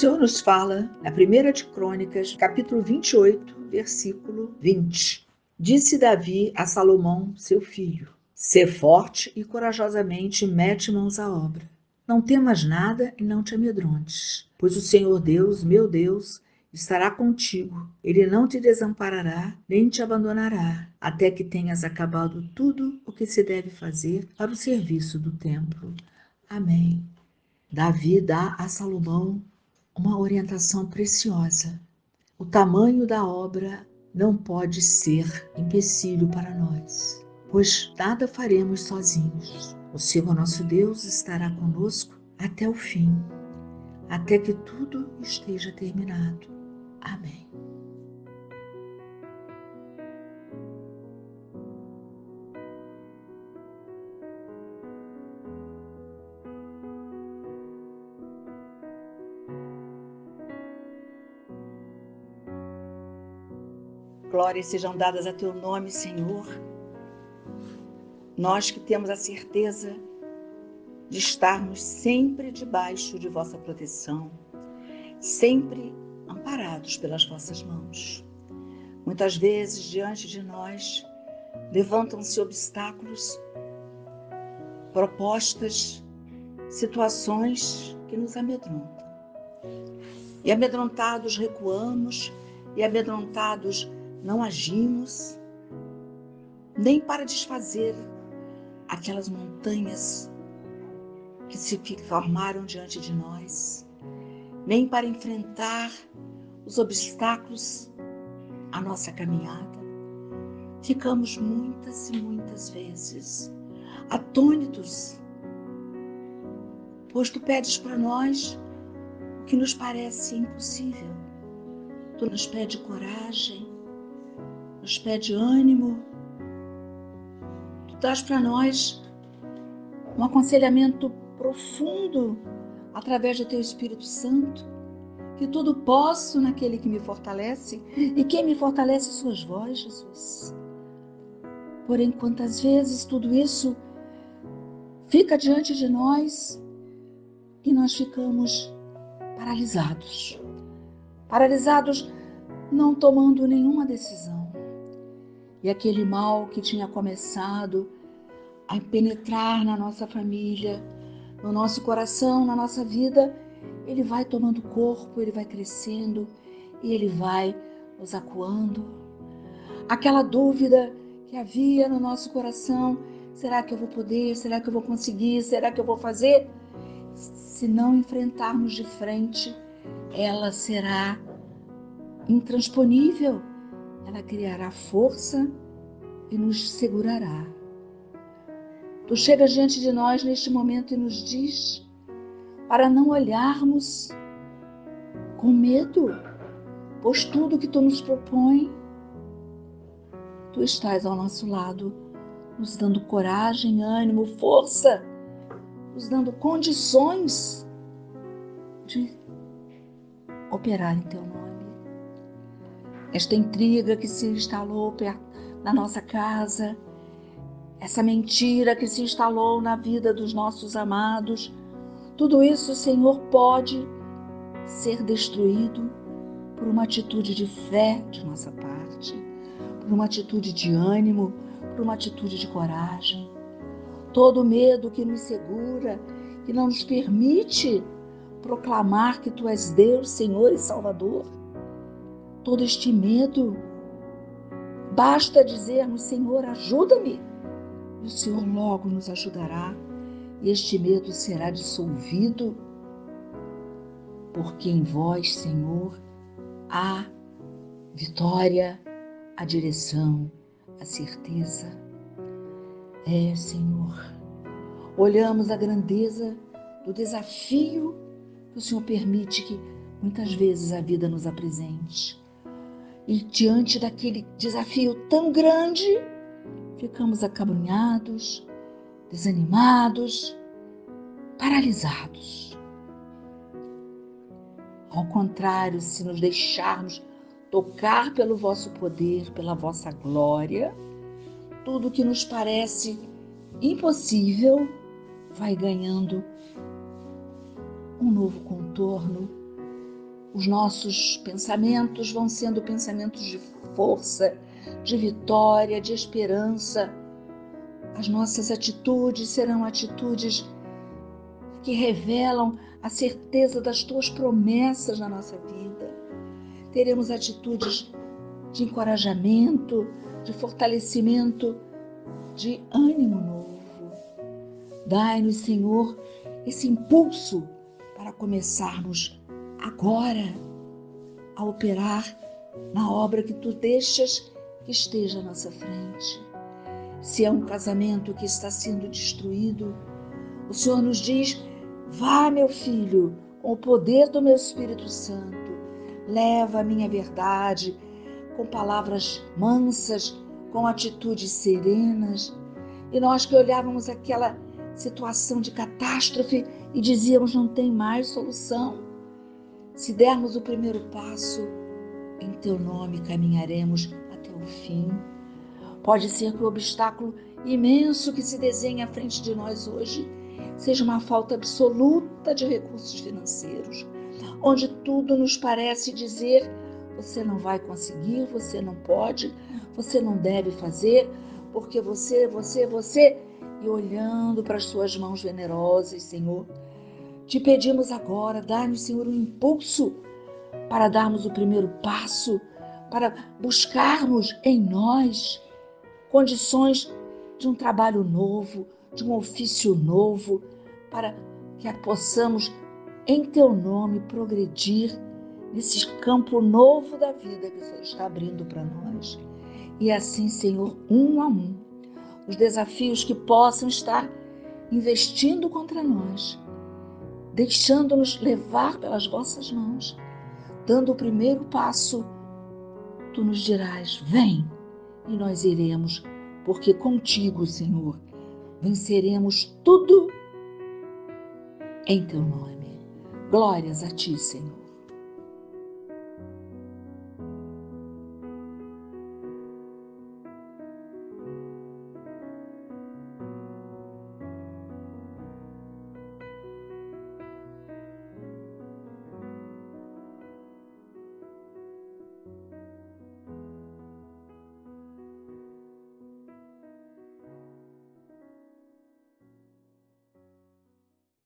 Senhor nos fala na primeira de Crônicas, capítulo 28, versículo 20. Disse Davi a Salomão, seu filho: Sê forte e corajosamente mete mãos à obra. Não temas nada e não te amedrontes, pois o Senhor Deus, meu Deus, estará contigo. Ele não te desamparará, nem te abandonará, até que tenhas acabado tudo o que se deve fazer para o serviço do templo. Amém. Davi dá a Salomão uma orientação preciosa. O tamanho da obra não pode ser empecilho para nós, pois nada faremos sozinhos. O Senhor nosso Deus estará conosco até o fim, até que tudo esteja terminado. Amém. Glórias sejam dadas a teu nome, Senhor. Nós que temos a certeza de estarmos sempre debaixo de vossa proteção, sempre amparados pelas vossas mãos. Muitas vezes, diante de nós, levantam-se obstáculos, propostas, situações que nos amedrontam. E amedrontados recuamos, e amedrontados não agimos, nem para desfazer aquelas montanhas que se formaram diante de nós nem para enfrentar os obstáculos à nossa caminhada. Ficamos muitas e muitas vezes atônitos, pois tu pedes para nós o que nos parece impossível. Tu nos pede coragem, nos pede ânimo, tu dás para nós um aconselhamento profundo através do teu Espírito Santo, que tudo posso naquele que me fortalece e quem me fortalece suas vozes, Jesus. Porém, quantas vezes tudo isso fica diante de nós e nós ficamos paralisados. Paralisados não tomando nenhuma decisão. E aquele mal que tinha começado a penetrar na nossa família, no nosso coração, na nossa vida, ele vai tomando corpo, ele vai crescendo e ele vai nos acuando. Aquela dúvida que havia no nosso coração, será que eu vou poder? Será que eu vou conseguir? Será que eu vou fazer? Se não enfrentarmos de frente, ela será intransponível. Ela criará força e nos segurará. Tu chegas diante de nós neste momento e nos diz para não olharmos com medo, pois tudo que tu nos propõe, tu estás ao nosso lado, nos dando coragem, ânimo, força, nos dando condições de operar em teu nome. Esta intriga que se instalou na nossa casa, essa mentira que se instalou na vida dos nossos amados, tudo isso, Senhor, pode ser destruído por uma atitude de fé de nossa parte, por uma atitude de ânimo, por uma atitude de coragem. Todo medo que nos segura, que não nos permite proclamar que Tu és Deus, Senhor e Salvador, todo este medo, basta dizermos: Senhor, ajuda-me e o Senhor logo nos ajudará, e este medo será dissolvido, porque em vós, Senhor, há vitória, a direção, a certeza. É, Senhor, olhamos a grandeza do desafio que o Senhor permite que muitas vezes a vida nos apresente. E diante daquele desafio tão grande, ficamos acabrunhados, desanimados, paralisados. Ao contrário, se nos deixarmos tocar pelo vosso poder, pela vossa glória, tudo que nos parece impossível vai ganhando um novo contorno Os nossos pensamentos vão sendo pensamentos de força, de vitória, de esperança. As nossas atitudes serão atitudes que revelam a certeza das tuas promessas na nossa vida. Teremos atitudes de encorajamento, de fortalecimento, de ânimo novo. Dai-nos, Senhor, esse impulso para começarmos agora a operar na obra que tu deixas que esteja à nossa frente. Se é um casamento que está sendo destruído, o Senhor nos diz: vá, meu filho, com o poder do meu Espírito Santo, leva a minha verdade com palavras mansas, com atitudes serenas. E nós que olhávamos aquela situação de catástrofe e dizíamos: não tem mais solução. Se dermos o primeiro passo, em teu nome caminharemos até o fim. Pode ser que o obstáculo imenso que se desenha à frente de nós hoje seja uma falta absoluta de recursos financeiros, onde tudo nos parece dizer: você não vai conseguir, você não pode, você não deve fazer, porque você, você, você. E olhando para as suas mãos generosas, Senhor, te pedimos agora, dá-nos, Senhor, um impulso para darmos o primeiro passo, para buscarmos em nós condições de um trabalho novo, de um ofício novo, para que possamos, em Teu nome, progredir nesse campo novo da vida que o Senhor está abrindo para nós. E assim, Senhor, um a um, os desafios que possam estar investindo contra nós, deixando-nos levar pelas vossas mãos, dando o primeiro passo, tu nos dirás: vem, e nós iremos, porque contigo, Senhor, venceremos tudo em teu nome. Glórias a ti, Senhor.